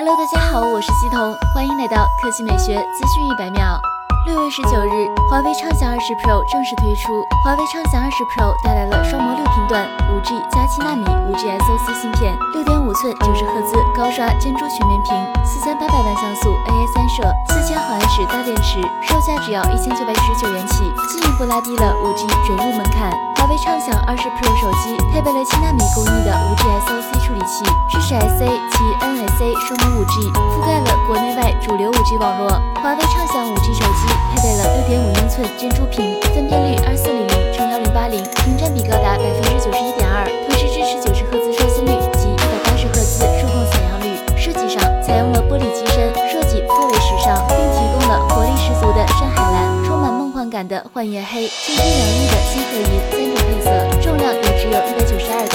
Hello，大家好，我是西彤，欢迎来到科技美学资讯一百秒。六月十九日，华为畅享二十 Pro 正式推出。华为畅享二十 Pro 带来了双模六频段、五 G 加七纳米五 G SoC 芯片，六点五寸九十赫兹高刷珍珠全面屏，四千八百万像素 AI 三摄，四千毫安时大电池，售价只要一千九百九十九元起，进一步拉低了五 G 准入门槛。华为畅享二十 Pro 手机配备了七纳米工艺的五 G SoC 双模五 G 覆盖了国内外主流五 G 网络。华为畅享五 G 手机配备了6.5英寸珍珠屏，分辨率 2400×1080，屏占比高达百分之九十一点二，同时支持九十赫兹刷新率及一百八十赫兹数控采样率。设计上采用了玻璃机身，设计颇为时尚，并提供了活力十足的山海蓝、充满梦幻感的幻夜黑、清新洋溢的星河银三种配色，重量也只有一百九十二。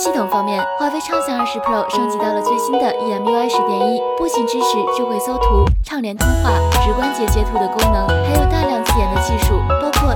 系统方面，华为畅享二十 Pro 升级到了最新的 EMUI 十点一，不仅支持智慧搜图、畅联通话、直观截截图的功能，还有大量自研的技术，包括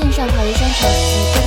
线上华为商城及